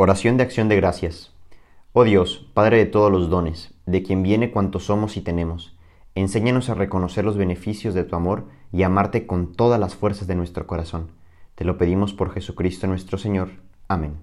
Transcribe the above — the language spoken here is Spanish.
Oración de acción de gracias. Oh Dios, Padre de todos los dones, de quien viene cuanto somos y tenemos, enséñanos a reconocer los beneficios de tu amor y amarte con todas las fuerzas de nuestro corazón. Te lo pedimos por Jesucristo nuestro Señor. Amén.